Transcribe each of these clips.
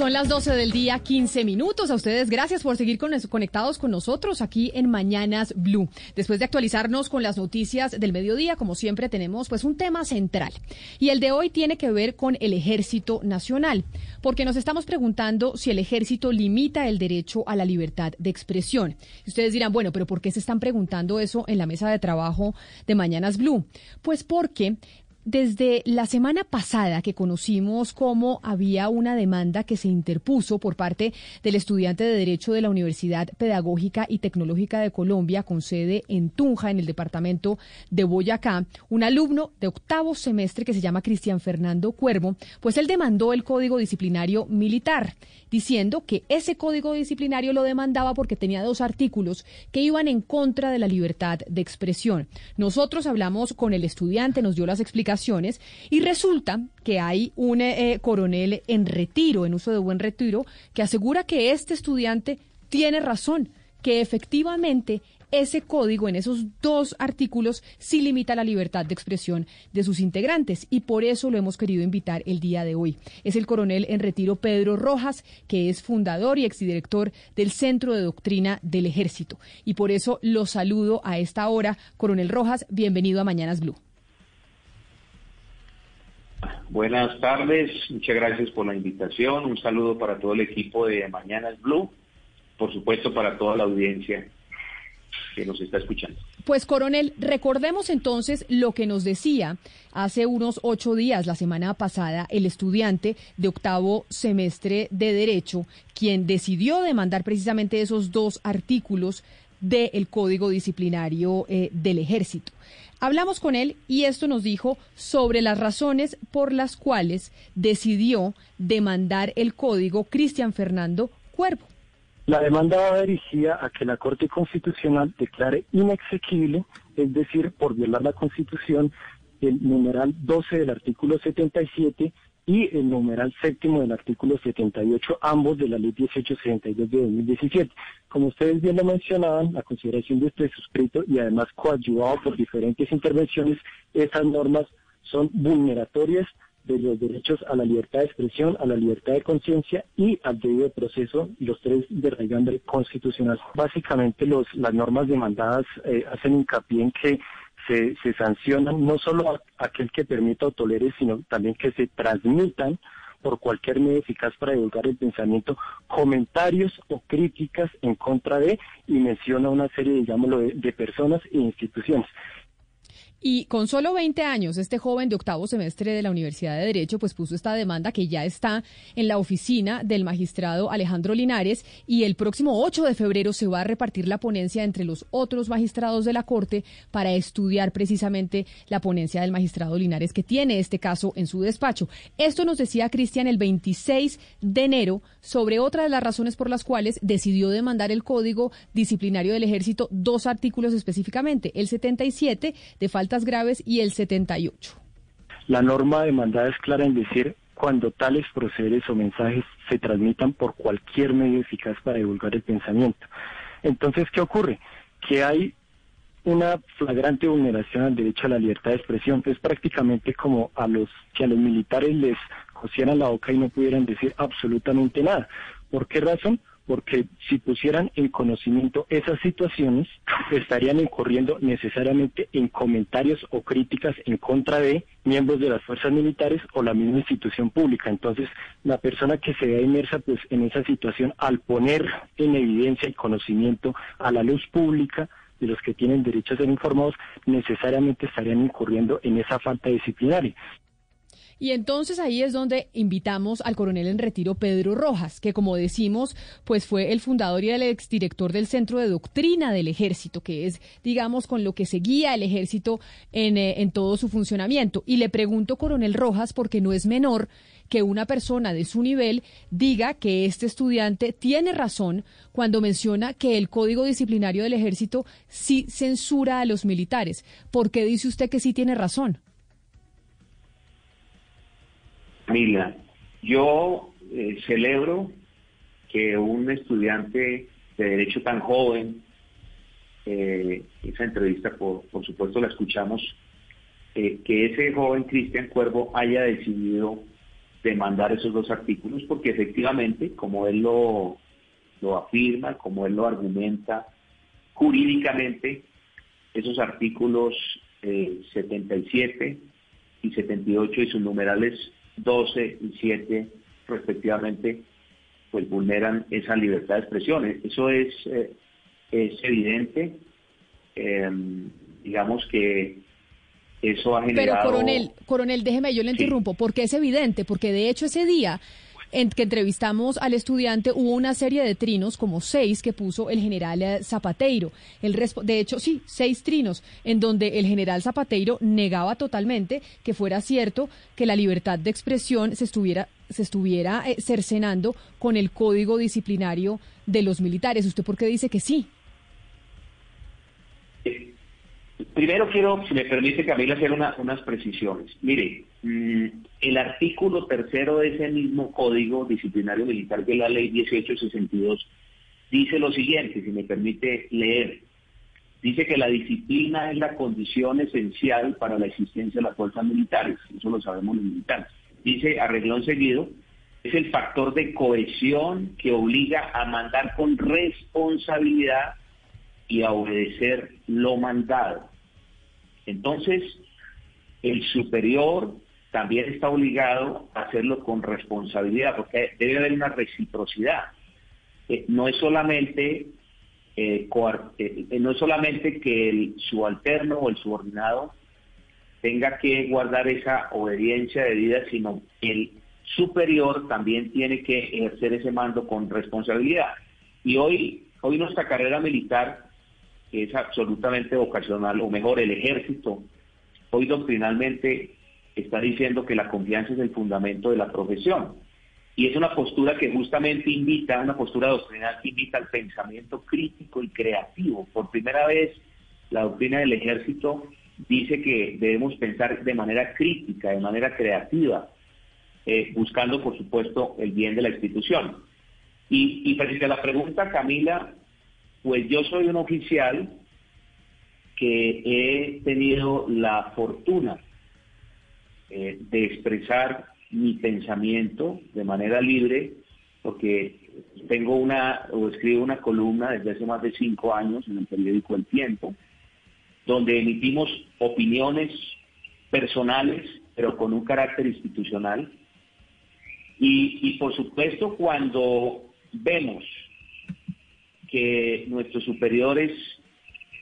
Son las 12 del día, 15 minutos. A ustedes gracias por seguir con, conectados con nosotros aquí en Mañanas Blue. Después de actualizarnos con las noticias del mediodía, como siempre tenemos pues un tema central. Y el de hoy tiene que ver con el Ejército Nacional, porque nos estamos preguntando si el ejército limita el derecho a la libertad de expresión. ustedes dirán, bueno, pero ¿por qué se están preguntando eso en la mesa de trabajo de Mañanas Blue? Pues porque desde la semana pasada que conocimos cómo había una demanda que se interpuso por parte del estudiante de Derecho de la Universidad Pedagógica y Tecnológica de Colombia con sede en Tunja, en el departamento de Boyacá, un alumno de octavo semestre que se llama Cristian Fernando Cuervo, pues él demandó el Código Disciplinario Militar, diciendo que ese Código Disciplinario lo demandaba porque tenía dos artículos que iban en contra de la libertad de expresión. Nosotros hablamos con el estudiante, nos dio las explicaciones y resulta que hay un eh, coronel en retiro, en uso de buen retiro, que asegura que este estudiante tiene razón, que efectivamente ese código en esos dos artículos sí limita la libertad de expresión de sus integrantes y por eso lo hemos querido invitar el día de hoy. Es el coronel en retiro Pedro Rojas, que es fundador y exdirector del Centro de Doctrina del Ejército. Y por eso lo saludo a esta hora. Coronel Rojas, bienvenido a Mañanas Blue. Buenas tardes, muchas gracias por la invitación. Un saludo para todo el equipo de Mañanas Blue, por supuesto para toda la audiencia que nos está escuchando. Pues coronel, recordemos entonces lo que nos decía hace unos ocho días, la semana pasada, el estudiante de octavo semestre de Derecho, quien decidió demandar precisamente esos dos artículos del Código Disciplinario eh, del Ejército. Hablamos con él y esto nos dijo sobre las razones por las cuales decidió demandar el código Cristian Fernando Cuervo. La demanda va dirigida a que la Corte Constitucional declare inexequible, es decir, por violar la Constitución, el numeral 12 del artículo 77 y el numeral séptimo del artículo 78, ambos de la ley 1862 de 2017. Como ustedes bien lo mencionaban, la consideración de este suscrito y además coadyuvado por diferentes intervenciones, esas normas son vulneratorias de los derechos a la libertad de expresión, a la libertad de conciencia y al debido proceso, los tres de raigambre constitucional. Básicamente los, las normas demandadas eh, hacen hincapié en que se, se sancionan no solo a aquel que permita o tolere, sino también que se transmitan por cualquier medio eficaz para divulgar el pensamiento, comentarios o críticas en contra de, y menciona una serie, digámoslo, de, de personas e instituciones. Y con solo 20 años, este joven de octavo semestre de la Universidad de Derecho pues puso esta demanda que ya está en la oficina del magistrado Alejandro Linares y el próximo 8 de febrero se va a repartir la ponencia entre los otros magistrados de la Corte para estudiar precisamente la ponencia del magistrado Linares que tiene este caso en su despacho. Esto nos decía Cristian el 26 de enero sobre otra de las razones por las cuales decidió demandar el Código Disciplinario del Ejército dos artículos específicamente, el 77 de falta graves y el 78. La norma demandada es clara en decir cuando tales procederes o mensajes se transmitan por cualquier medio eficaz para divulgar el pensamiento. Entonces, ¿qué ocurre? Que hay una flagrante vulneración al derecho a la libertad de expresión. Es prácticamente como a los que a los militares les cosieran la boca y no pudieran decir absolutamente nada. ¿Por qué razón? Porque si pusieran en conocimiento esas situaciones, estarían incurriendo necesariamente en comentarios o críticas en contra de miembros de las fuerzas militares o la misma institución pública. Entonces, la persona que se vea inmersa pues en esa situación al poner en evidencia y conocimiento a la luz pública de los que tienen derecho a ser informados, necesariamente estarían incurriendo en esa falta disciplinaria. Y entonces ahí es donde invitamos al coronel en retiro Pedro Rojas, que como decimos, pues fue el fundador y el exdirector del Centro de Doctrina del Ejército, que es, digamos, con lo que seguía el ejército en, eh, en todo su funcionamiento. Y le pregunto, coronel Rojas, porque no es menor que una persona de su nivel diga que este estudiante tiene razón cuando menciona que el Código Disciplinario del Ejército sí censura a los militares. ¿Por qué dice usted que sí tiene razón? Mila, yo eh, celebro que un estudiante de derecho tan joven, eh, esa entrevista por, por supuesto la escuchamos, eh, que ese joven Cristian Cuervo haya decidido demandar esos dos artículos, porque efectivamente, como él lo, lo afirma, como él lo argumenta jurídicamente, esos artículos 77 y 78 y sus numerales 12 y 7 respectivamente, pues vulneran esa libertad de expresión. Eso es, eh, es evidente. Em, digamos que eso ha generado... Pero coronel, coronel, déjeme, yo le interrumpo, porque es evidente, porque de hecho ese día en que entrevistamos al estudiante hubo una serie de trinos, como seis, que puso el general eh, Zapateiro. El de hecho, sí, seis trinos, en donde el general Zapateiro negaba totalmente que fuera cierto que la libertad de expresión se estuviera se estuviera eh, cercenando con el código disciplinario de los militares. ¿Usted por qué dice que sí? Eh, primero quiero, si me permite, Camila, hacer unas precisiones. Mire, mm, el artículo tercero de ese mismo código disciplinario militar, es la ley 1862, dice lo siguiente, si me permite leer. Dice que la disciplina es la condición esencial para la existencia de las fuerzas militares, eso lo sabemos los militares. Dice, arreglón seguido, es el factor de cohesión que obliga a mandar con responsabilidad y a obedecer lo mandado. Entonces, el superior también está obligado a hacerlo con responsabilidad, porque debe haber una reciprocidad. Eh, no es solamente eh, eh, no es solamente que el subalterno o el subordinado tenga que guardar esa obediencia de vida, sino el superior también tiene que ejercer ese mando con responsabilidad. Y hoy, hoy nuestra carrera militar es absolutamente vocacional, o mejor, el ejército, hoy doctrinalmente está diciendo que la confianza es el fundamento de la profesión. Y es una postura que justamente invita, una postura doctrinal que invita al pensamiento crítico y creativo. Por primera vez, la doctrina del ejército dice que debemos pensar de manera crítica, de manera creativa, eh, buscando, por supuesto, el bien de la institución. Y, y frente a la pregunta, Camila, pues yo soy un oficial que he tenido la fortuna eh, de expresar mi pensamiento de manera libre, porque tengo una, o escribo una columna desde hace más de cinco años en el periódico El Tiempo, donde emitimos opiniones personales, pero con un carácter institucional. Y, y por supuesto, cuando vemos que nuestros superiores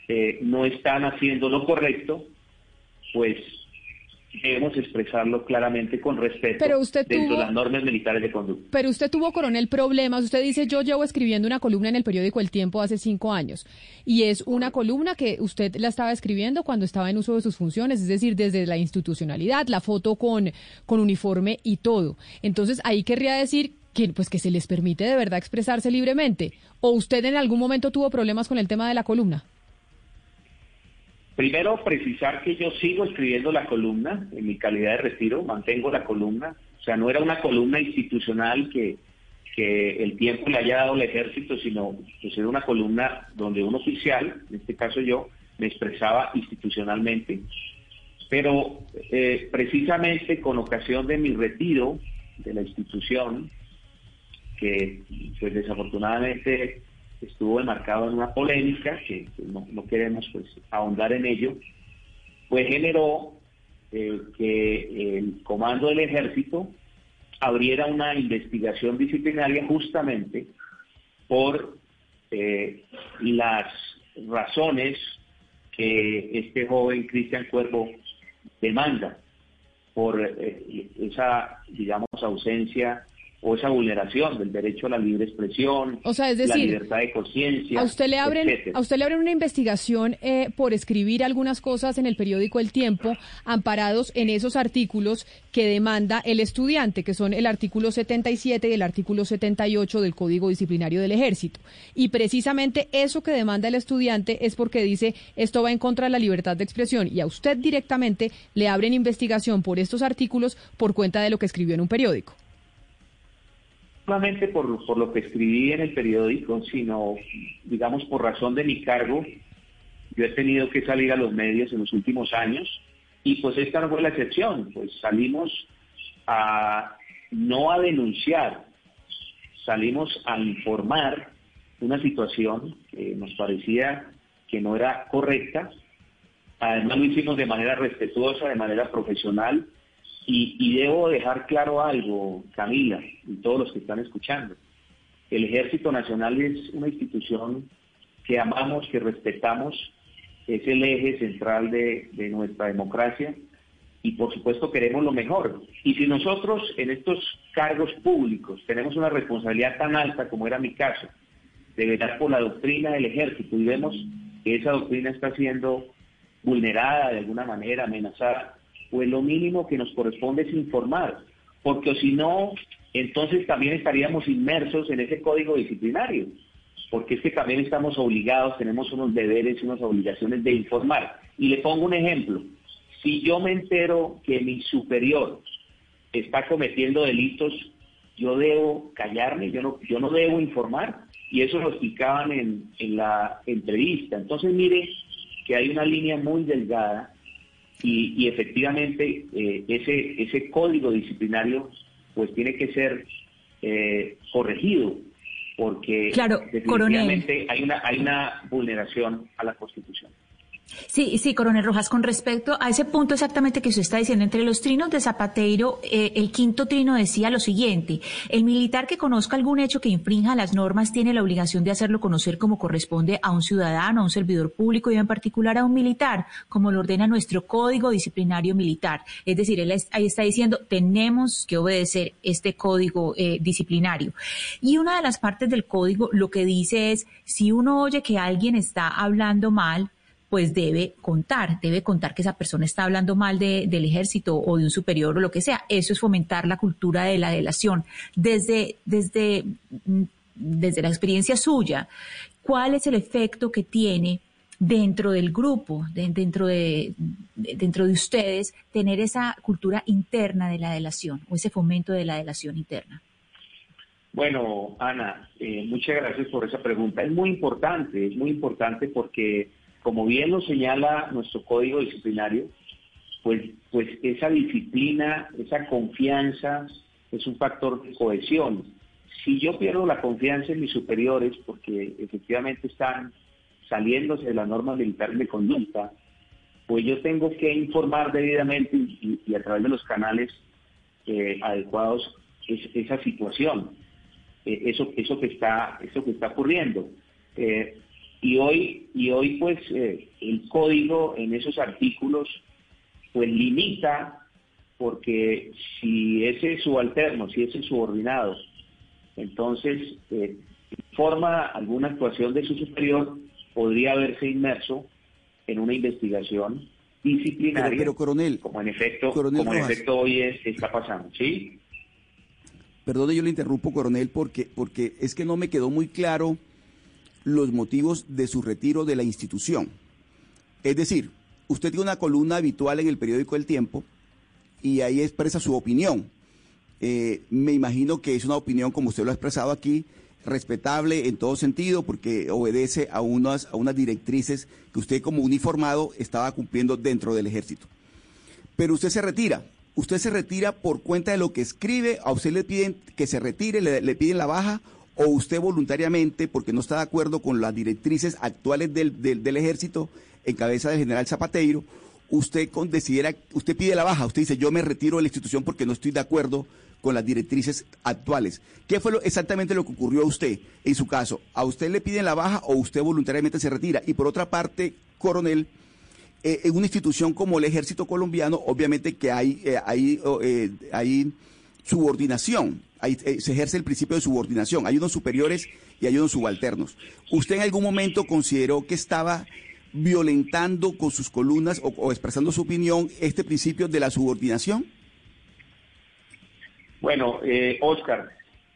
eh, no están haciendo lo correcto, pues debemos expresarlo claramente con respeto pero usted dentro de las normas militares de conducta. Pero usted tuvo, coronel, problemas. Usted dice, yo llevo escribiendo una columna en el periódico El Tiempo hace cinco años. Y es una columna que usted la estaba escribiendo cuando estaba en uso de sus funciones, es decir, desde la institucionalidad, la foto con, con uniforme y todo. Entonces, ahí querría decir pues, que se les permite de verdad expresarse libremente. ¿O usted en algún momento tuvo problemas con el tema de la columna? Primero, precisar que yo sigo escribiendo la columna en mi calidad de retiro, mantengo la columna. O sea, no era una columna institucional que, el tiempo le haya dado al ejército, sino que era una columna donde un oficial, en este caso yo, me expresaba institucionalmente. Pero eh, precisamente con ocasión de mi retiro de la institución, que pues desafortunadamente estuvo enmarcado en una polémica, que no, queremos pues ahondar en ello, pues generó eh, que el comando del ejército abriera una investigación disciplinaria justamente por eh, las razones que este joven Cristian Cuervo demanda por eh, esa, digamos, ausencia o esa vulneración del derecho a la libre expresión, o sea, es decir, la libertad de conciencia. A usted le abren, a usted le abren una investigación eh, por escribir algunas cosas en el periódico El Tiempo, amparados en esos artículos que demanda el estudiante, que son el artículo 77 y el artículo 78 del Código Disciplinario del Ejército. Y precisamente eso que demanda el estudiante es porque dice esto va en contra de la libertad de expresión y a usted directamente le abren investigación por estos artículos por cuenta de lo que escribió en un periódico solamente por, por lo que escribí en el periódico, sino, digamos, por razón de mi cargo. Yo he tenido que salir a los medios en los últimos años y pues esta no fue la excepción, pues salimos a no a denunciar, salimos a informar una situación que nos parecía que no era correcta. Además lo hicimos de manera respetuosa, de manera profesional y, debo dejar claro algo, Camila, y todos los que están escuchando. El Ejército Nacional es una institución que amamos, que respetamos, es el eje central de, nuestra democracia y por supuesto queremos lo mejor. Y si nosotros en estos cargos públicos tenemos una responsabilidad tan alta como era mi caso, de velar por la doctrina del ejército y vemos que esa doctrina está siendo vulnerada de alguna manera, amenazada, pues lo mínimo que nos corresponde es informar, porque si no, entonces también estaríamos inmersos en ese código disciplinario, porque es que también estamos obligados, tenemos unos deberes unas obligaciones de informar. Y le pongo un ejemplo, si yo me entero que mi superior está cometiendo delitos, yo debo callarme, yo no, yo no debo informar, y eso lo explicaban en, en la entrevista. Entonces mire que hay una línea muy delgada y, efectivamente eh, ese, ese código disciplinario pues tiene que ser eh, corregido porque definitivamente hay una, hay una vulneración a la Constitución. Sí, sí, coronel Rojas, con respecto a ese punto exactamente que usted está diciendo, entre los trinos de Zapateiro, eh, el quinto trino decía lo siguiente, el militar que conozca algún hecho que infrinja las normas tiene la obligación de hacerlo conocer como corresponde a un ciudadano, a un servidor público y en particular a un militar, como lo ordena nuestro código disciplinario militar. Es decir, él ahí está diciendo, tenemos que obedecer este código eh, disciplinario. Y una de las partes del código lo que dice es, si uno oye que alguien está hablando mal, pues debe contar, debe contar que esa persona está hablando mal de, del ejército o de un superior o lo que sea. Eso es fomentar la cultura de la delación. Desde, desde, mm, desde la experiencia suya, ¿cuál es el efecto que tiene dentro del grupo, dentro, de, dentro de ustedes, tener esa cultura interna de la delación o ese fomento de la delación interna? Bueno, Ana, eh, muchas gracias por esa pregunta. Es muy importante, es muy importante porque como bien lo señala nuestro código disciplinario, pues, pues esa disciplina, esa confianza es un factor de cohesión. Si yo pierdo la confianza en mis superiores, porque efectivamente están saliéndose de las normas militares de conducta, pues yo tengo que informar debidamente y, a través de los canales eh, adecuados esa situación, eh, eso, eso, que está, eso que está ocurriendo. Eh, y hoy, y hoy pues eh, el código en esos artículos pues limita porque si ese subalterno, si ese subordinado, entonces eh, forma alguna actuación de su superior, podría haberse inmerso en una investigación disciplinaria, pero, coronel, como en efecto, como en efecto hoy está pasando, ¿sí? Perdone, yo le interrumpo, coronel, porque, porque es que no me quedó muy claro los motivos de su retiro de la institución. Es decir, usted tiene una columna habitual en el periódico El Tiempo y ahí expresa su opinión. Eh, me imagino que es una opinión, como usted lo ha expresado aquí, respetable en todo sentido, porque obedece a unas, a unas directrices que usted como uniformado estaba cumpliendo dentro del ejército. Pero usted se retira, ¿Usted se retira por cuenta de lo que escribe? ¿A usted le piden que se retire, le, piden la baja? ¿O usted voluntariamente, porque no está de acuerdo con las directrices actuales del, del, ejército en cabeza del general Zapateiro, usted considera, usted pide la baja, usted dice yo me retiro de la institución porque no estoy de acuerdo con las directrices actuales. ¿Qué fue lo, exactamente lo que ocurrió a usted en su caso? ¿A usted le piden la baja o usted voluntariamente se retira? Y por otra parte, coronel, eh, en una institución como el ejército colombiano, obviamente que hay, eh, hay, eh, hay subordinación, se ejerce el principio de subordinación, hay unos superiores y hay unos subalternos. ¿Usted en algún momento consideró que estaba violentando con sus columnas o expresando su opinión este principio de la subordinación? Bueno, eh, Oscar,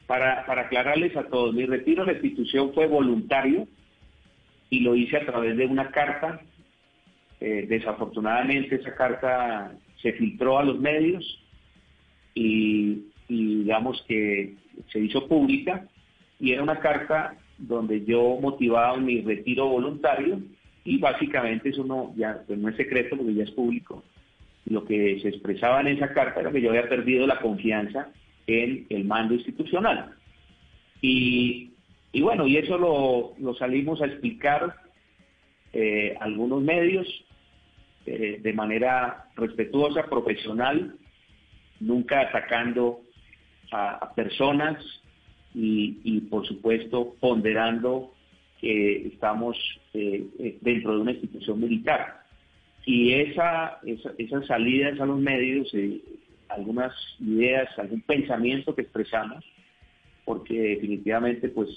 para, para aclararles a todos, mi retiro de la institución fue voluntario y lo hice a través de una carta. Eh, desafortunadamente esa carta se filtró a los medios y, digamos que se hizo pública y era una carta donde yo motivaba mi retiro voluntario y básicamente eso no, ya, pues no es secreto porque ya es público lo que se expresaba en esa carta era que yo había perdido la confianza en el mando institucional. Y, bueno, y eso lo, salimos a explicar eh, algunos medios eh, de manera respetuosa, profesional, nunca atacando a, personas y, por supuesto ponderando que estamos eh, dentro de una institución militar. Y esa, esas salidas a los medios, eh, algunas ideas, algún pensamiento que expresamos, porque definitivamente pues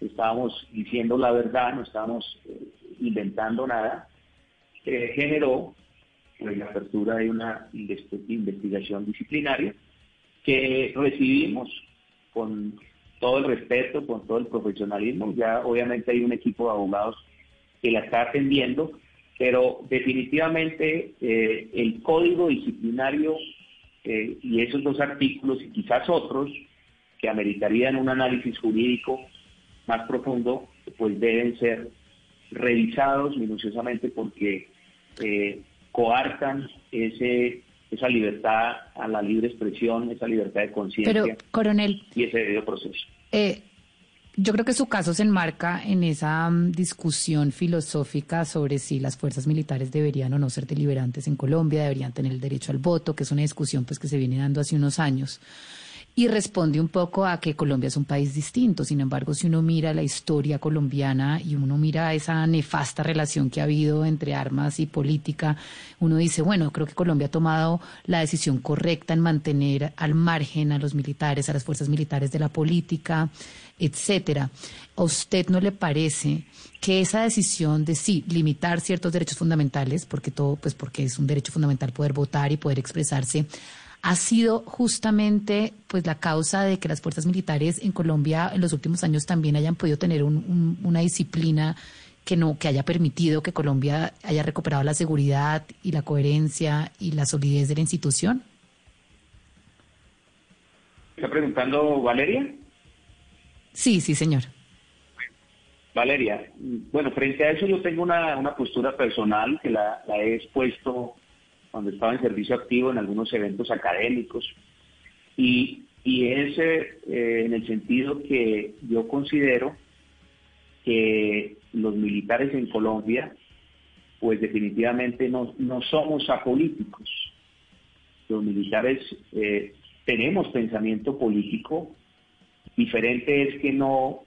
estábamos diciendo la verdad, no estábamos eh, inventando nada, generó pues, la apertura de una investigación disciplinaria que recibimos con todo el respeto, con todo el profesionalismo. Ya obviamente hay un equipo de abogados que la está atendiendo pero definitivamente eh, el código disciplinario eh, y esos dos artículos y quizás otros que ameritarían un análisis jurídico más profundo, pues deben ser revisados minuciosamente porque eh, coartan ese esa libertad a la libre expresión, esa libertad de conciencia coronel, y ese debido proceso. Eh, yo creo que su caso se enmarca en esa mm, discusión filosófica sobre si las fuerzas militares deberían o no ser deliberantes en Colombia, deberían tener el derecho al voto, que es una discusión pues que se viene dando hace unos años y responde un poco a que Colombia es un país distinto. Sin embargo, si uno mira la historia colombiana y uno mira esa nefasta relación que ha habido entre armas y política, uno dice, bueno, creo que Colombia ha tomado la decisión correcta en mantener al margen a los militares, a las fuerzas militares de la política, etcétera. ¿A usted no le parece que esa decisión de sí limitar ciertos derechos fundamentales, porque todo, pues porque es un derecho fundamental poder votar y poder expresarse, ha sido justamente pues la causa de que las fuerzas militares en Colombia en los últimos años también hayan podido tener una disciplina que no que haya permitido que Colombia haya recuperado la seguridad y la coherencia y la solidez de la institución. ¿Está preguntando Valeria? Sí, sí, señor. Valeria, bueno, frente a eso yo tengo una, postura personal que la he expuesto cuando estaba en servicio activo en algunos eventos académicos. Y, y es eh, en el sentido que yo considero que los militares en Colombia, pues definitivamente no, no somos apolíticos. Los militares eh, tenemos pensamiento político, diferente es que no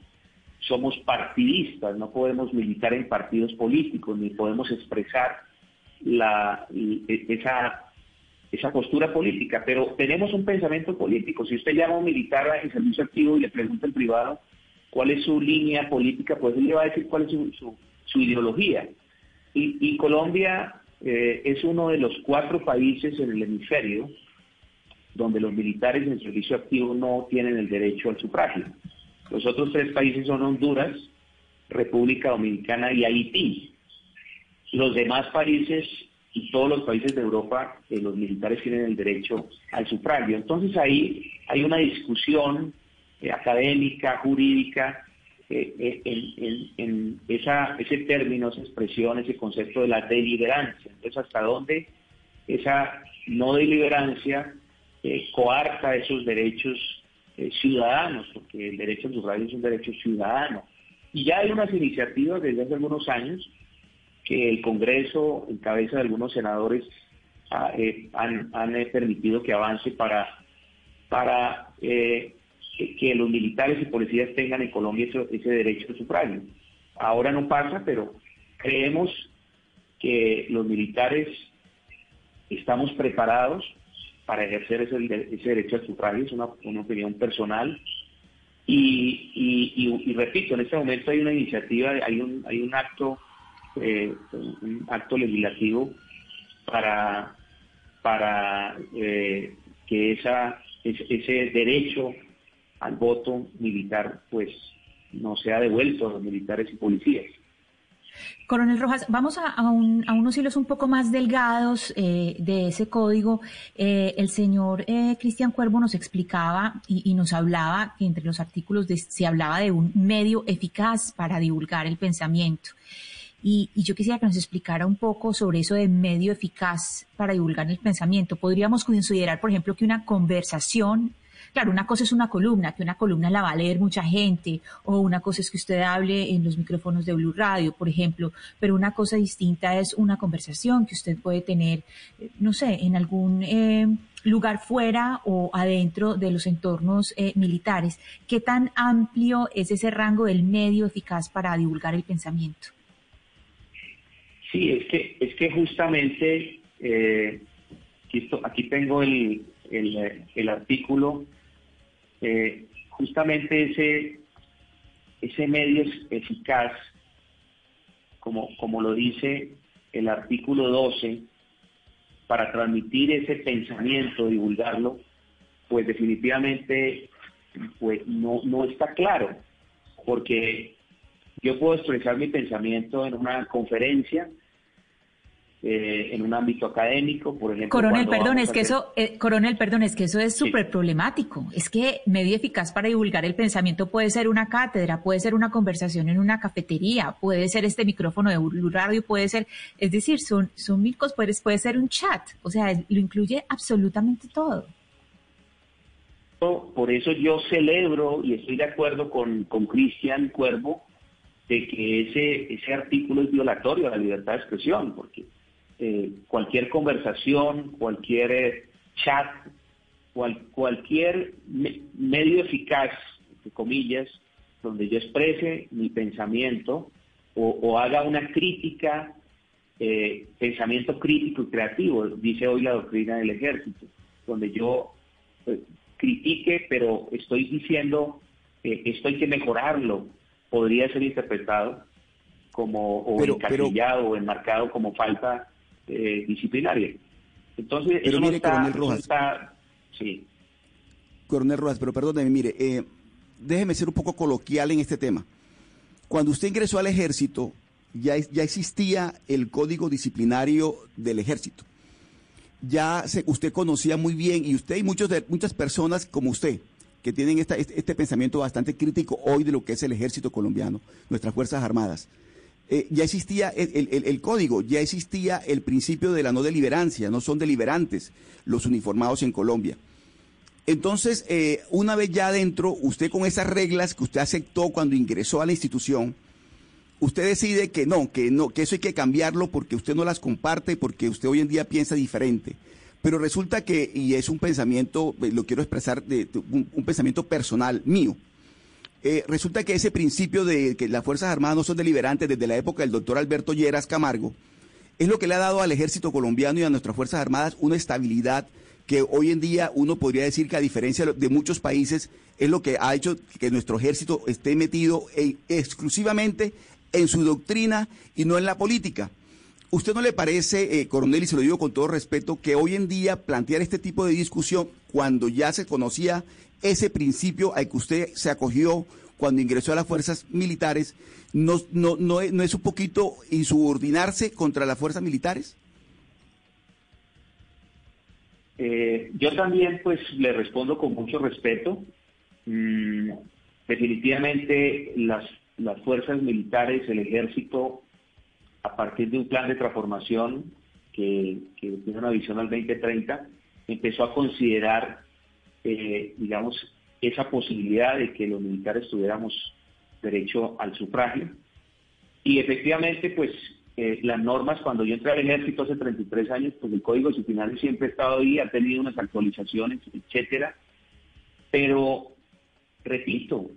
somos partidistas, no podemos militar en partidos políticos, ni podemos expresar la, esa, esa postura política, pero tenemos un pensamiento político. Si usted llama a un militar en servicio activo y le pregunta en privado cuál es su línea política, pues él le va a decir cuál es su, su, ideología. Y, Colombia eh, es uno de los cuatro países en el hemisferio donde los militares en servicio activo no tienen el derecho al sufragio. Los otros tres países son Honduras, República Dominicana y Haití. Los demás países y todos los países de Europa, eh, los militares tienen el derecho al sufragio. Entonces ahí hay una discusión eh, académica, jurídica, eh, en, esa, ese término, esa expresión, ese concepto de la deliberancia. Entonces, ¿hasta dónde esa no deliberancia eh, coarta esos derechos eh, ciudadanos, porque el derecho al sufragio es un derecho ciudadano. Y ya hay unas iniciativas desde hace algunos años que el Congreso, en cabeza de algunos senadores, han, permitido que avance para, para que, los militares y policías tengan en Colombia ese, derecho de sufragio. Ahora no pasa, pero creemos que los militares estamos preparados para ejercer ese, derecho al sufragio, es una, opinión personal. Y, repito, en este momento hay una iniciativa, hay un, hay un acto, eh, un acto legislativo para, para eh, que esa, ese derecho al voto militar pues no sea devuelto a los militares y policías. Coronel Rojas, vamos a, unos hilos un poco más delgados eh, de ese código. Eh, el señor eh, Cristian Cuervo nos explicaba y, nos hablaba que entre los artículos se hablaba de un medio eficaz para divulgar el pensamiento. Y, y, yo quisiera que nos explicara un poco sobre eso de medio eficaz para divulgar el pensamiento. Podríamos considerar, por ejemplo, que una conversación Claro, una cosa es una columna, que una columna la va a leer mucha gente, o una cosa es que usted hable en los micrófonos de Blue Radio, por ejemplo, pero una cosa distinta es una conversación que usted puede tener, eh, no sé, en algún eh, lugar fuera o adentro de los entornos eh, militares. ¿Qué tan amplio es ese rango del medio eficaz para divulgar el pensamiento? Sí, es que, es que justamente aquí, tengo el, el, el artículo. Eh, justamente ese, ese medio es eficaz, como, como lo dice el artículo 12, para transmitir ese pensamiento, divulgarlo, pues definitivamente pues no, no está claro, porque yo puedo expresar mi pensamiento en una conferencia, eh, en un ámbito académico, por ejemplo. Coronel, perdón, es que eso, eh, coronel, perdón, es que eso es súper problemático. Es que medio eficaz para divulgar el pensamiento puede ser una cátedra, puede ser una conversación en una cafetería, puede ser este micrófono de radio, puede ser, es decir, son, son mil cosas, puede, puede ser un chat, o sea, lo incluye absolutamente todo. Por eso yo celebro y estoy de acuerdo con Cristian Cuervo de que ese, ese artículo es violatorio a la libertad de expresión, porque eh, cualquier conversación, cualquier eh, chat, cualquier medio eficaz, entre comillas, donde yo exprese mi pensamiento o, haga una crítica, eh, pensamiento crítico y creativo, dice hoy la doctrina del ejército, donde yo critique, pero estoy diciendo que esto hay que mejorarlo, podría ser interpretado como o encasillado o enmarcado como falta eh, disciplinaria. Entonces, pero mire, Coronel Rojas. sí. Coronel Rojas, pero perdóneme, mire, eh, déjeme ser un poco coloquial en este tema. Cuando usted ingresó al ejército, ya, ya existía el código disciplinario del ejército. Ya se, usted conocía muy bien, y usted y muchos de, muchas personas como usted, que tienen esta, este, este pensamiento bastante crítico hoy de lo que es el ejército colombiano, nuestras Fuerzas Armadas. Eh, ya existía el, código, ya existía el principio de la no deliberancia, no son deliberantes los uniformados en Colombia. Entonces, eh, una vez ya adentro, usted con esas reglas que usted aceptó cuando ingresó a la institución, usted decide que no, que no, que eso hay que cambiarlo porque usted no las comparte, porque usted hoy en día piensa diferente. Pero resulta que, y es un pensamiento, eh, lo quiero expresar, de, un pensamiento personal mío, eh, resulta que ese principio de que las Fuerzas Armadas no son deliberantes desde la época del doctor Alberto Lleras Camargo, es lo que le ha dado al ejército colombiano y a nuestras Fuerzas Armadas una estabilidad que hoy en día uno podría decir que a diferencia de muchos países es lo que ha hecho que nuestro ejército esté metido exclusivamente en su doctrina y no en la política. ¿Usted no le parece, eh, coronel, y se lo digo con todo respeto, que hoy en día plantear este tipo de discusión, cuando ya se conocía ese principio al que usted se acogió cuando ingresó a las fuerzas militares, ¿no, no, no, es un poquito insubordinarse contra las fuerzas militares? Eh, yo también pues le respondo con mucho respeto. Mm, definitivamente las, las fuerzas militares, el ejército, a partir de un plan de transformación que, que tiene una visión al 2030, empezó a considerar, eh, digamos, esa posibilidad de que los militares tuviéramos derecho al sufragio. Y efectivamente, pues eh, las normas, cuando yo entré al ejército hace 33 años, pues el código disciplinario siempre ha estado ahí, ha tenido unas actualizaciones, etcétera. Pero, repito,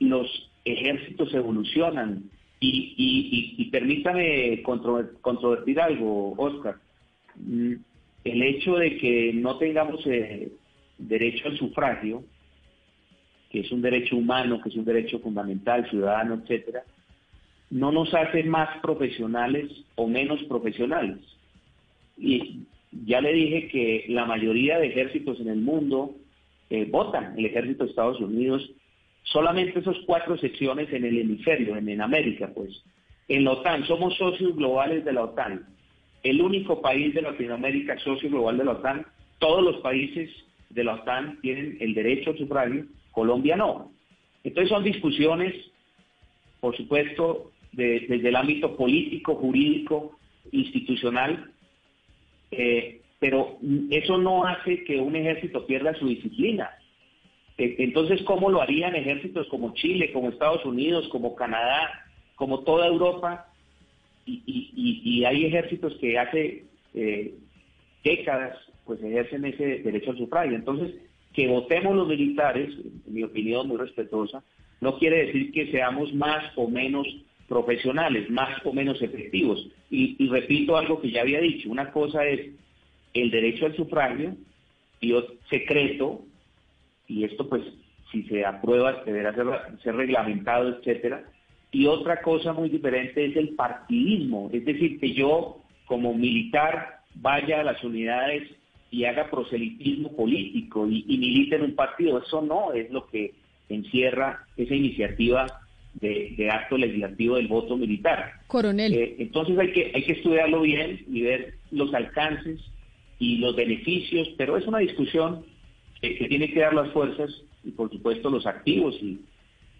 los ejércitos evolucionan. Y, y, permítame controvertir algo, Oscar. Mm, el hecho de que no tengamos eh, derecho al sufragio, que es un derecho humano, que es un derecho fundamental, ciudadano, etcétera, no nos hace más profesionales o menos profesionales. Y ya le dije que la mayoría de ejércitos en el mundo eh, votan, el ejército de Estados Unidos, solamente esos cuatro secciones en el hemisferio, en, en América, pues. En la OTAN, somos socios globales de la OTAN. El único país de Latinoamérica socio global de la OTAN, todos los países de la OTAN tienen el derecho al sufragio, Colombia no. Entonces son discusiones, por supuesto, desde el ámbito político, jurídico, institucional, eh, pero eso no hace que un ejército pierda su disciplina. E, entonces, ¿cómo lo harían ejércitos como Chile, como Estados Unidos, como Canadá, como toda Europa? Y, hay ejércitos que hace eh, décadas pues ejercen ese derecho al sufragio. Entonces, que votemos los militares, en mi opinión muy respetuosa, no quiere decir que seamos más o menos profesionales, más o menos efectivos. Y, repito algo que ya había dicho, una cosa es el derecho al sufragio, y secreto, y esto pues si se aprueba deberá ser, ser reglamentado, etcétera. Y otra cosa muy diferente es el partidismo, es decir, que yo como militar vaya a las unidades y haga proselitismo político y, y milite en un partido. Eso no es lo que encierra esa iniciativa de, acto legislativo del voto militar. Coronel. Eh, entonces hay que, hay que estudiarlo bien y ver los alcances y los beneficios, pero es una discusión que, tiene que dar las fuerzas y por supuesto los activos y,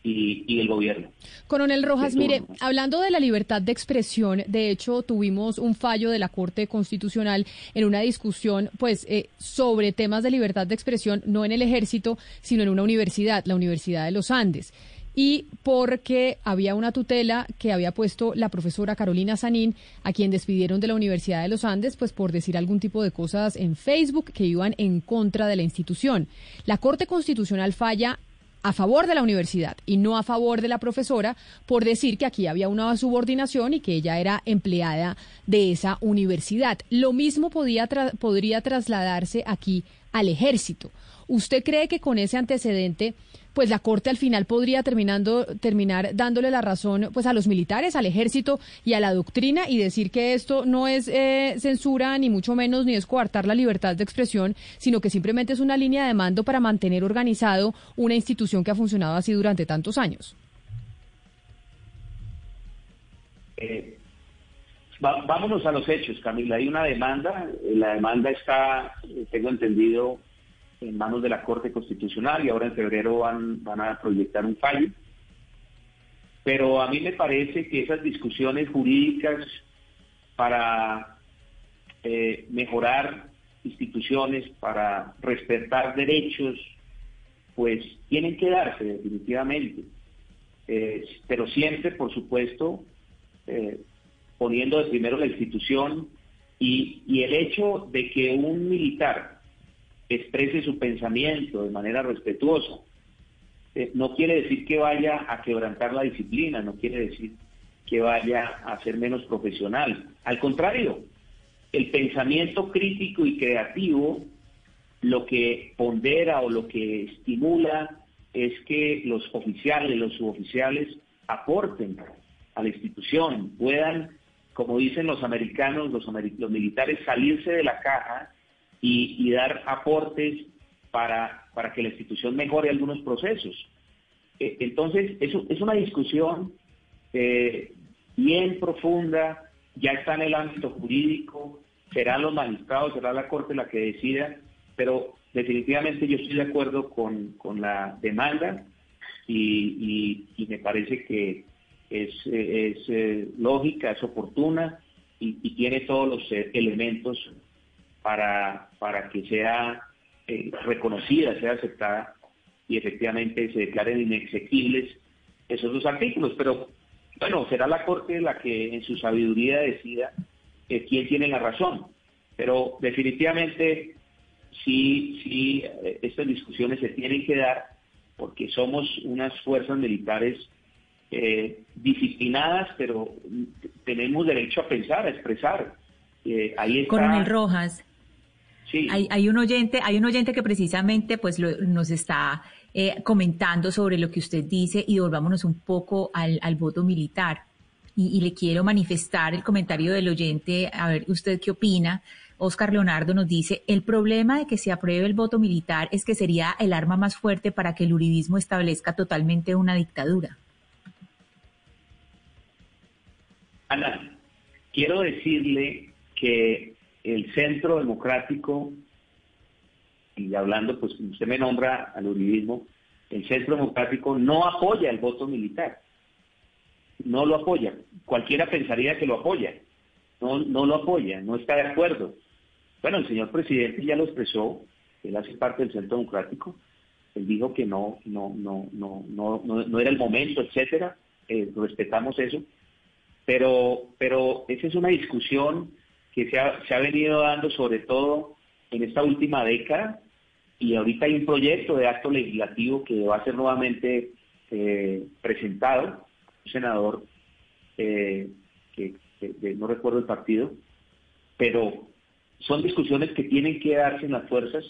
y, el gobierno. Coronel Rojas, mire, hablando de la libertad de expresión, de hecho tuvimos un fallo de la Corte Constitucional en una discusión pues eh, sobre temas de libertad de expresión, no en el ejército, sino en una universidad, la Universidad de los Andes y porque había una tutela que había puesto la profesora Carolina Sanín, a quien despidieron de la Universidad de los Andes, pues por decir algún tipo de cosas en Facebook que iban en contra de la institución. La Corte Constitucional falla a favor de la universidad y no a favor de la profesora por decir que aquí había una subordinación y que ella era empleada de esa universidad. Lo mismo podía podría trasladarse aquí al ejército. ¿Usted cree que con ese antecedente pues la Corte al final podría terminando, terminar dándole la razón pues a los militares, al ejército y a la doctrina y decir que esto no es eh, censura ni mucho menos ni es coartar la libertad de expresión, sino que simplemente es una línea de mando para mantener organizado una institución que ha funcionado así durante tantos años. Eh, vámonos a los hechos, Camila. Hay una demanda, la demanda está, tengo entendido, en manos de la Corte Constitucional y ahora en febrero van, van a proyectar un fallo. Pero a mí me parece que esas discusiones jurídicas para eh, mejorar instituciones, para respetar derechos, pues tienen que darse definitivamente. Eh, pero siempre, por supuesto, eh, poniendo de primero la institución y, y el hecho de que un militar exprese su pensamiento de manera respetuosa. Eh, no quiere decir que vaya a quebrantar la disciplina, no quiere decir que vaya a ser menos profesional. Al contrario, el pensamiento crítico y creativo lo que pondera o lo que estimula es que los oficiales, los suboficiales aporten a la institución, puedan, como dicen los americanos, los, los militares, salirse de la caja y, dar aportes para, para que la institución mejore algunos procesos. E, entonces, eso es una discusión eh, bien profunda, ya está en el ámbito jurídico, serán los magistrados, será la Corte la que decida, pero definitivamente yo estoy de acuerdo con, la demanda y, me parece que es, eh, lógica, es oportuna y, y, tiene todos los eh, elementos para, para que sea eh, reconocida, sea aceptada y efectivamente se declaren inexequibles esos dos artículos. Pero bueno, será la Corte la que en su sabiduría decida eh, quién tiene la razón. Pero definitivamente sí, sí, eh, estas discusiones se tienen que dar porque somos unas fuerzas militares eh, disciplinadas, pero tenemos derecho a pensar, a expresar. Eh, ahí está. Coronel Rojas. Sí. Hay, un oyente, hay un oyente que precisamente pues nos está eh, comentando sobre lo que usted dice y volvámonos un poco al, voto militar. Y, y, le quiero manifestar el comentario del oyente, a ver usted qué opina. Oscar Leonardo nos dice, el problema de que se apruebe el voto militar es que sería el arma más fuerte para que el uribismo establezca totalmente una dictadura. Ana, quiero decirle que el Centro Democrático, y hablando, pues usted me nombra al uribismo, el Centro Democrático no apoya el voto militar. No lo apoya. Cualquiera pensaría que lo apoya. No, no lo apoya, no está de acuerdo. Bueno, el señor presidente ya lo expresó, él hace parte del Centro Democrático, él dijo que no, no, no, no, no, no, era el momento, etcétera, eh, respetamos eso, pero, pero esa es una discusión que se ha, se ha venido dando sobre todo en esta última década y ahorita hay un proyecto de acto legislativo que va a ser nuevamente eh, presentado, un senador eh, que, no recuerdo el partido, pero son discusiones que tienen que darse en las fuerzas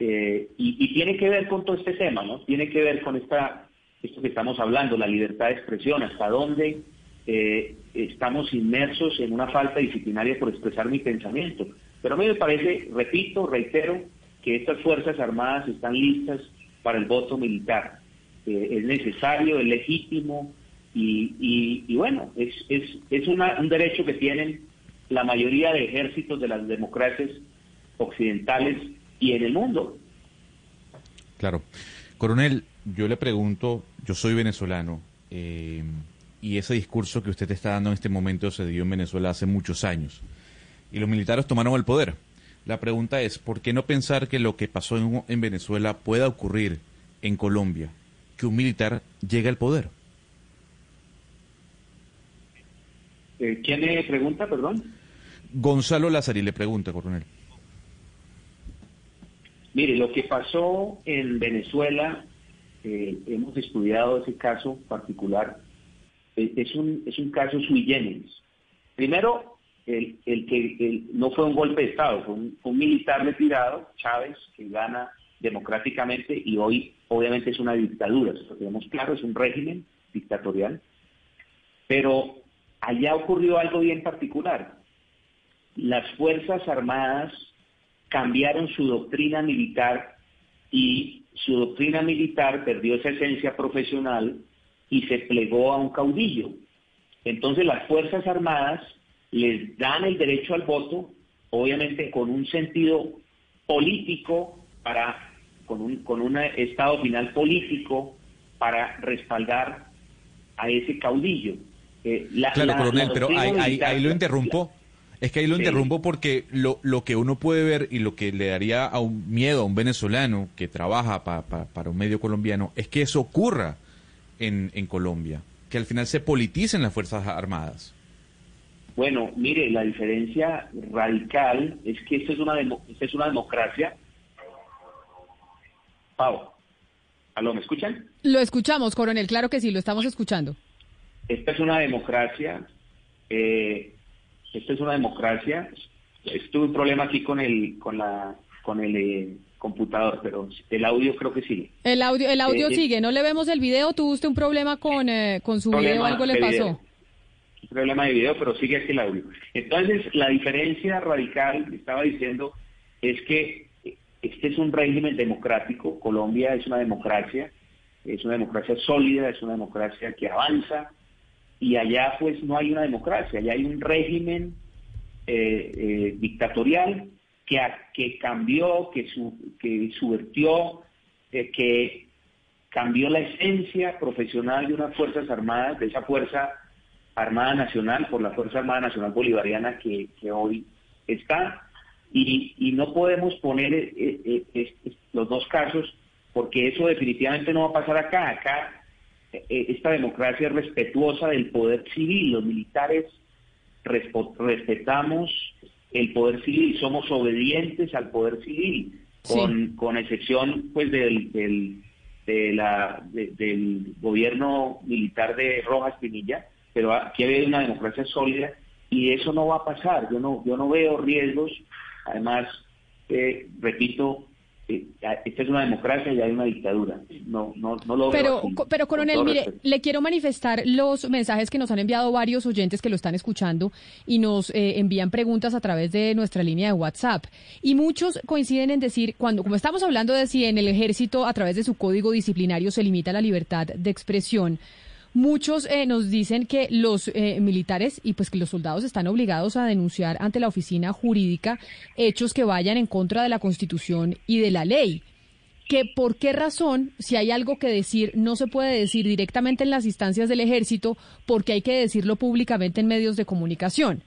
eh, y, tiene que ver con todo este tema, ¿no? Tiene que ver con esta, esto que estamos hablando, la libertad de expresión, hasta dónde eh, estamos inmersos en una falta disciplinaria por expresar mi pensamiento. Pero a mí me parece, repito, reitero, que estas Fuerzas Armadas están listas para el voto militar. Eh, es necesario, es legítimo y, bueno, es, es, es un derecho que tienen la mayoría de ejércitos de las democracias occidentales y en el mundo. Claro. Coronel, yo le pregunto, yo soy venezolano, eh, y ese discurso que usted está dando en este momento se dio en Venezuela hace muchos años, y los militares tomaron el poder. La pregunta es, ¿por qué no pensar que lo que pasó en, Venezuela pueda ocurrir en Colombia, que un militar llegue al poder? Eh, ¿Quién le pregunta, perdón? Gonzalo Lazari le pregunta, coronel. Mire, lo que pasó en Venezuela, eh, hemos estudiado ese caso particular, es, un, es un caso sui generis. Primero, el, el que no fue un golpe de Estado, fue un, militar retirado, Chávez, que gana democráticamente y hoy obviamente es una dictadura, tenemos claro, es un régimen dictatorial. Pero allá ocurrió algo bien particular las Fuerzas Armadas cambiaron su doctrina militar y su doctrina militar perdió esa esencia profesional y se plegó a un caudillo. Entonces las Fuerzas Armadas les dan el derecho al voto, obviamente con un sentido político, para, con, un, con un estado final político para respaldar a ese caudillo. Eh, claro, coronel, pero ahí, lo interrumpo. Es que ahí lo interrumpo porque lo, lo que uno puede ver y lo que le daría a un miedo a un venezolano que trabaja para un medio colombiano es que eso ocurra en, en Colombia, que al final se politicen las Fuerzas Armadas. Bueno, mire, la diferencia radical es que esta es una, es una democracia. Pau, ¿aló, me escuchan? Lo escuchamos, coronel, claro que sí, lo estamos escuchando. Esta es una democracia eh, esto es una democracia. Estuve un problema aquí con el, con la, con el eh, computador, pero el audio creo que sigue. El audio, el audio eh, sigue. No le vemos el video. ¿Tuvo usted un problema con, eh, con su video? ¿Algo le pasó? Un problema de video, pero sigue aquí el audio. Entonces, la diferencia radical, estaba diciendo, es que este es un régimen democrático. Colombia es una democracia. Es una democracia sólida, es una democracia que avanza, y allá pues no hay una democracia, allá hay un régimen eh, eh, dictatorial que, cambió, que, que subvertió, eh, que cambió la esencia profesional de unas Fuerzas Armadas, de esa Fuerza Armada Nacional, por la Fuerza Armada Nacional Bolivariana que, hoy está. Y, y no podemos poner eh, eh, los dos casos porque eso definitivamente no va a pasar acá. Acá esta democracia es respetuosa del poder civil. Los militares respetamos el poder civil, somos obedientes al poder civil, con, con excepción pues del, del, de la, del gobierno militar de Rojas Pinilla, pero aquí hay una democracia sólida y eso no va a pasar. Yo no, yo no veo riesgos. Además, eh, repito, esta es una democracia y hay una dictadura. No, no, no lo pero, pero coronel, mire, le quiero manifestar los mensajes que nos han enviado varios oyentes que lo están escuchando y nos eh, envían preguntas a través de nuestra línea de WhatsApp. Y muchos coinciden en decir, cuando, como estamos hablando de si en el ejército, a través de su código disciplinario, se limita la libertad de expresión, Muchos eh, nos dicen que los eh, militares y pues que los soldados están obligados a denunciar ante la oficina jurídica hechos que vayan en contra de la Constitución y de la ley. Que por qué razón, si hay algo que decir, no se puede decir directamente en las instancias del ejército, porque hay que decirlo públicamente en medios de comunicación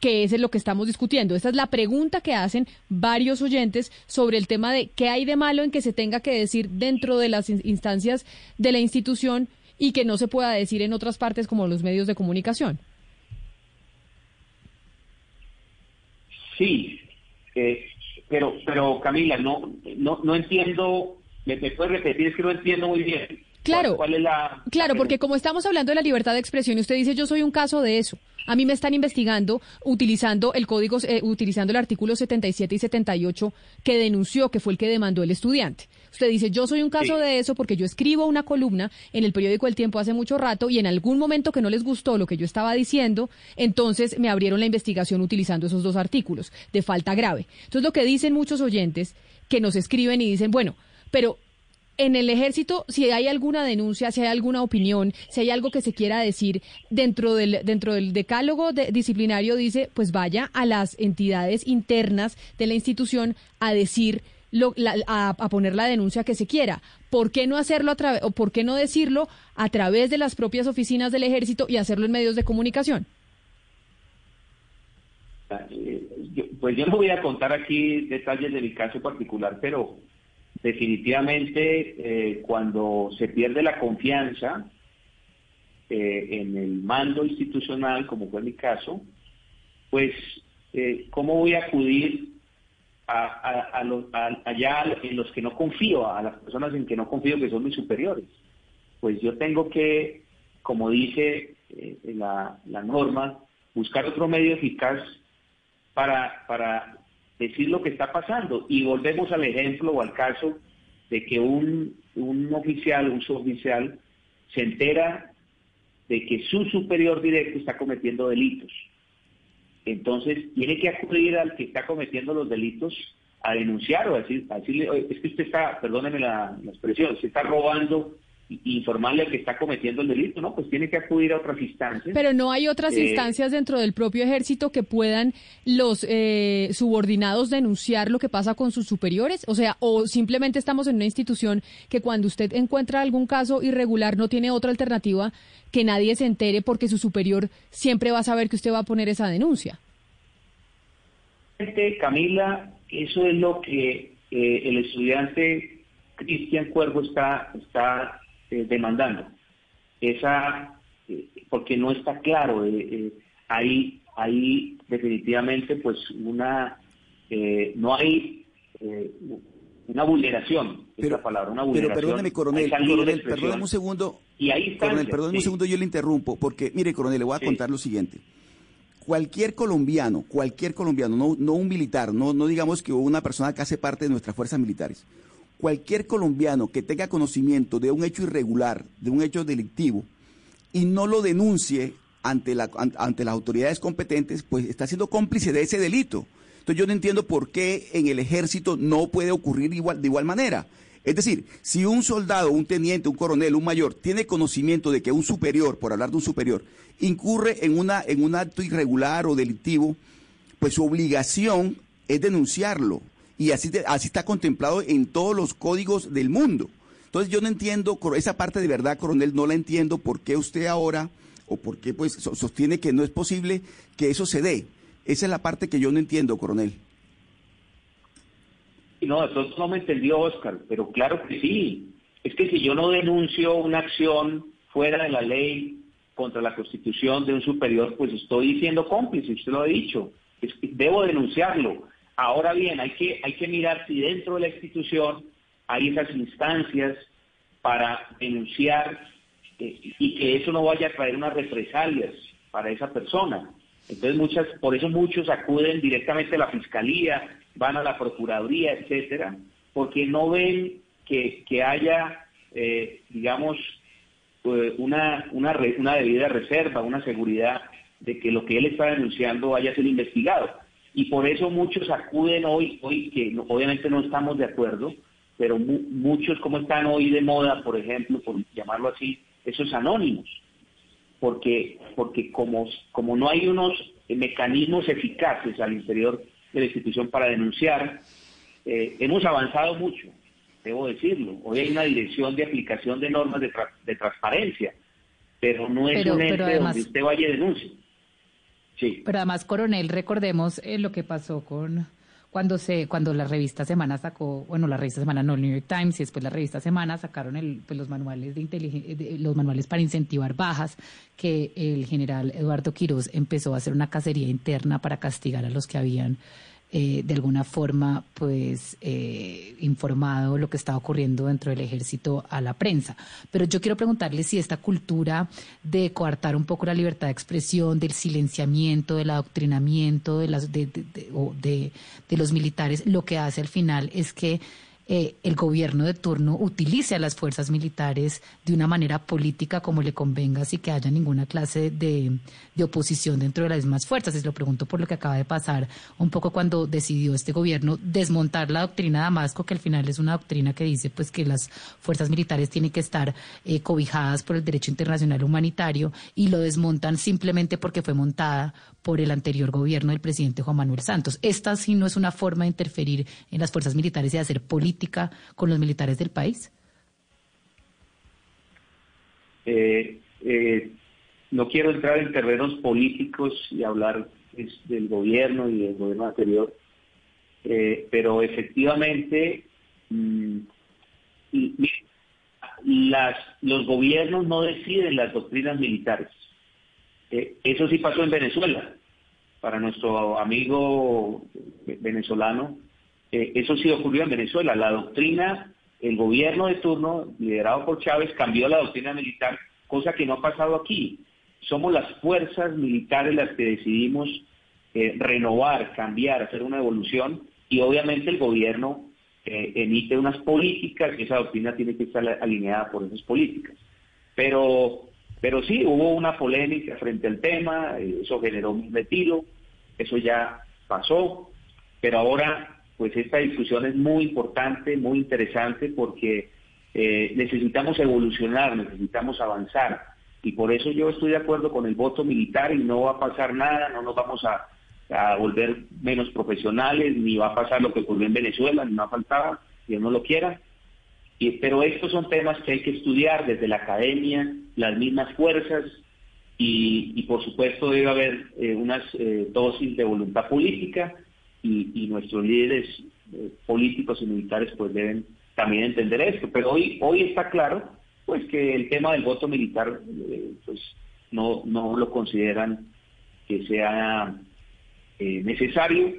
que es lo que estamos discutiendo. Esta es la pregunta que hacen varios oyentes sobre el tema de qué hay de malo en que se tenga que decir dentro de las instancias de la institución y que no se pueda decir en otras partes como los medios de comunicación. Sí, eh, pero pero Camila, no no no entiendo, me, me puedes repetir, es que no entiendo muy bien. Claro, ¿Cuál, es la, claro, porque como estamos hablando de la libertad de expresión y usted dice yo soy un caso de eso. A mí me están investigando utilizando el código, eh, utilizando el artículo 77 y 78 que denunció, que fue el que demandó el estudiante. Usted dice, yo soy un caso de eso porque yo escribo una columna en el periódico El Tiempo hace mucho rato y en algún momento que no les gustó lo que yo estaba diciendo, entonces me abrieron la investigación utilizando esos dos artículos de falta grave. Entonces lo que dicen muchos oyentes que nos escriben y dicen, bueno, pero en el ejército, si hay alguna denuncia, si hay alguna opinión, si hay algo que se quiera decir dentro del, dentro del decálogo disciplinario, dice, pues vaya a las entidades internas de la institución a decir, lo, a, poner la denuncia que se quiera. ¿Por qué no hacerlo a través, o por qué no decirlo a través de las propias oficinas del ejército y hacerlo en medios de comunicación? Eh, pues yo no voy a contar aquí detalles de mi caso particular, pero definitivamente eh, cuando se pierde la confianza eh, en el mando institucional, como fue mi caso, pues ¿cómo voy a acudir a, los, allá en los que no confío, a las personas en que no confío que son mis superiores? Pues yo tengo que, como dice la, la norma, buscar otro medio eficaz para, para decir lo que está pasando. Y volvemos al ejemplo o al caso de que un, un oficial, un suboficial, se entera de que su superior directo está cometiendo delitos. Entonces, tiene que acudir al que está cometiendo los delitos a denunciar o a, decir, decirle, es que usted está, perdóneme la, la expresión, se está robando informarle al que está cometiendo el delito, ¿no? Pues tiene que acudir a otras instancias. Pero no hay otras eh, instancias dentro del propio ejército que puedan los eh, subordinados denunciar lo que pasa con sus superiores, o sea, o simplemente estamos en una institución que cuando usted encuentra algún caso irregular no tiene otra alternativa que nadie se entere porque su superior siempre va a saber que usted va a poner esa denuncia. Camila, eso es lo que eh, el estudiante Cristian Cuervo está, está eh, demandando. Esa, eh, porque no está claro, eh, ahí, ahí definitivamente pues una, no hay una vulneración, pero, palabra, una vulneración. Pero perdóneme, coronel, coronel perdóneme un segundo. Y ahí coronel, perdóneme un segundo, yo le interrumpo, porque mire, coronel, le voy a contar lo siguiente cualquier colombiano, cualquier colombiano, no, no un militar, no, no digamos que una persona que hace parte de nuestras fuerzas militares, cualquier colombiano que tenga conocimiento de un hecho irregular, de un hecho delictivo, y no lo denuncie ante, la, ante las autoridades competentes, pues está siendo cómplice de ese delito. Entonces yo no entiendo por qué en el ejército no puede ocurrir igual, de igual manera. Es decir, si un soldado, un teniente, un coronel, un mayor tiene conocimiento de que un superior, por hablar de un superior, incurre en, una, en un acto irregular o delictivo, pues su obligación es denunciarlo y así, así está contemplado en todos los códigos del mundo. Entonces yo no entiendo, esa parte de verdad, coronel, no la entiendo por qué usted ahora, o por qué pues sostiene que no es posible que eso se dé. Esa es la parte que yo no entiendo, coronel. No, eso no me entendió Oscar, pero claro que sí. Es que si yo no denuncio una acción fuera de la ley contra la constitución de un superior, pues estoy siendo cómplice, usted lo ha dicho. debo denunciarlo. Ahora bien, hay que, hay que mirar si dentro de la institución hay esas instancias para denunciar eh, y que eso no vaya a traer unas represalias para esa persona. Entonces muchas, por eso muchos acuden directamente a la fiscalía, van a la procuraduría, etcétera, porque no ven que, haya, eh, digamos, eh, una, una, una debida reserva, una seguridad de que lo que él está denunciando vaya a ser investigado. Y por eso muchos acuden hoy, hoy que obviamente no estamos de acuerdo, pero muchos como están hoy de moda, por ejemplo, por llamarlo así, esos anónimos porque, porque como, como no hay unos mecanismos eficaces al interior de la institución para denunciar, eh, hemos avanzado mucho, debo decirlo. Hoy hay una dirección de aplicación de normas de, de transparencia, pero no es un ente donde usted vaya y denuncie. Sí. Pero además, coronel, recordemos eh, lo que pasó con cuando se cuando la revista Semana sacó, bueno, la revista Semana no, el New York Times y después la revista Semana sacaron el, pues, los manuales de, los manuales para incentivar bajas que el general Eduardo Quiroz empezó a hacer una cacería interna para castigar a los que habían eh, de alguna forma pues eh, informado lo que estaba ocurriendo dentro del ejército a la prensa. Pero yo quiero preguntarle si esta cultura de coartar un poco la libertad de expresión, del silenciamiento, del adoctrinamiento de, las, de, de, de los militares, lo que hace al final es que eh, el gobierno de turno utilice a las fuerzas militares de una manera política como le convenga, sin que haya ninguna clase de, oposición dentro de las mismas fuerzas. Y lo pregunto por lo que acaba de pasar un poco cuando decidió este gobierno desmontar la doctrina de Damasco, que al final es una doctrina que dice pues que las fuerzas militares tienen que estar eh, cobijadas por el derecho internacional humanitario y lo desmontan simplemente porque fue montada por el anterior gobierno del presidente Juan Manuel Santos. Esta sí no es una forma de interferir en las fuerzas militares y hacer política con los militares del país. Eh, eh, no quiero entrar en terrenos políticos y hablar del gobierno y del gobierno anterior, eh, pero efectivamente mm, las, los gobiernos no deciden las doctrinas militares. eso sí pasó en Venezuela para nuestro amigo venezolano, eh, eso sí ocurrió en Venezuela. La doctrina, el gobierno de turno, liderado por Chávez, cambió la doctrina militar, cosa que no ha pasado aquí. Somos las fuerzas militares las que decidimos eh, renovar, cambiar, hacer una evolución y obviamente el gobierno eh, emite unas políticas y esa doctrina tiene que estar alineada por esas políticas. Pero pero sí, hubo una polémica frente al tema, eso generó un retiro, eso ya pasó, pero ahora pues esta discusión es muy importante, muy interesante porque eh, necesitamos evolucionar, necesitamos avanzar. Y por eso yo estoy de acuerdo con el voto militar y no va a pasar nada, no nos vamos a, volver menos profesionales, ni va a pasar lo que ocurrió en Venezuela, ni no ha faltado, Dios no lo quiera, pero estos son temas que hay que estudiar desde la academia, las mismas fuerzas y, por supuesto debe haber eh, unas eh, dosis de voluntad política y, nuestros líderes eh, políticos y militares pues deben también entender esto. Pero hoy, hoy está claro pues que el tema del voto militar pues no, no lo consideran que sea necesario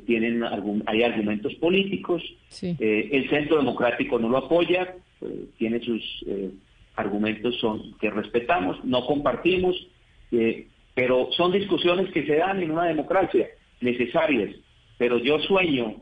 tienen hay argumentos políticos, eh, el Centro Democrático no lo apoya, eh, tiene sus eh, argumentos son que respetamos, no compartimos, pero son discusiones que se dan en una democracia necesarias. Pero yo sueño,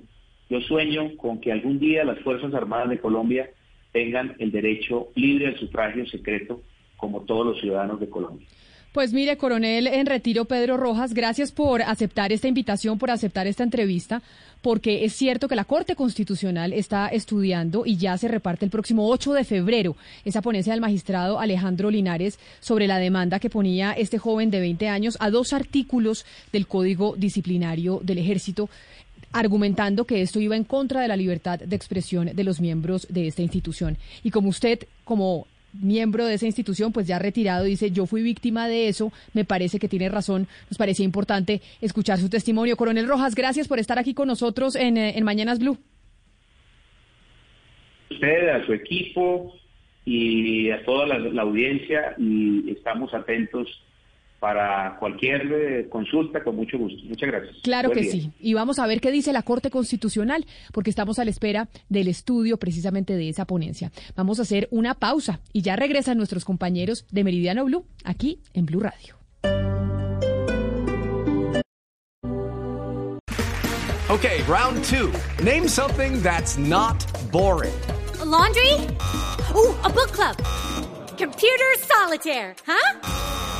yo sueño con que algún día las Fuerzas Armadas de Colombia tengan el derecho libre al sufragio secreto como todos los ciudadanos de Colombia. Pues mire, coronel en retiro Pedro Rojas, gracias por aceptar esta invitación, por aceptar esta entrevista, porque es cierto que la Corte Constitucional está estudiando y ya se reparte el próximo 8 de febrero esa ponencia del magistrado Alejandro Linares sobre la demanda que ponía este joven de 20 años a dos artículos del Código Disciplinario del Ejército argumentando que esto iba en contra de la libertad de expresión de los miembros de esta institución. Y como usted, como miembro de esa institución, pues ya retirado, dice, yo fui víctima de eso, me parece que tiene razón, nos parecía importante escuchar su testimonio. Coronel Rojas, gracias por estar aquí con nosotros en, eh, en Mañanas Blue. usted, a su equipo y a toda la, audiencia y estamos atentos para cualquier eh, consulta con mucho gusto. Muchas gracias. Claro que sí. Y vamos a ver qué dice la Corte Constitucional, porque estamos a la espera del estudio precisamente de esa ponencia. Vamos a hacer una pausa y ya regresan nuestros compañeros de Meridiano Blue aquí en Blue Radio. Okay, round two. Name something that's not boring. laundry? Ooh, a book club. Computer solitaire, huh?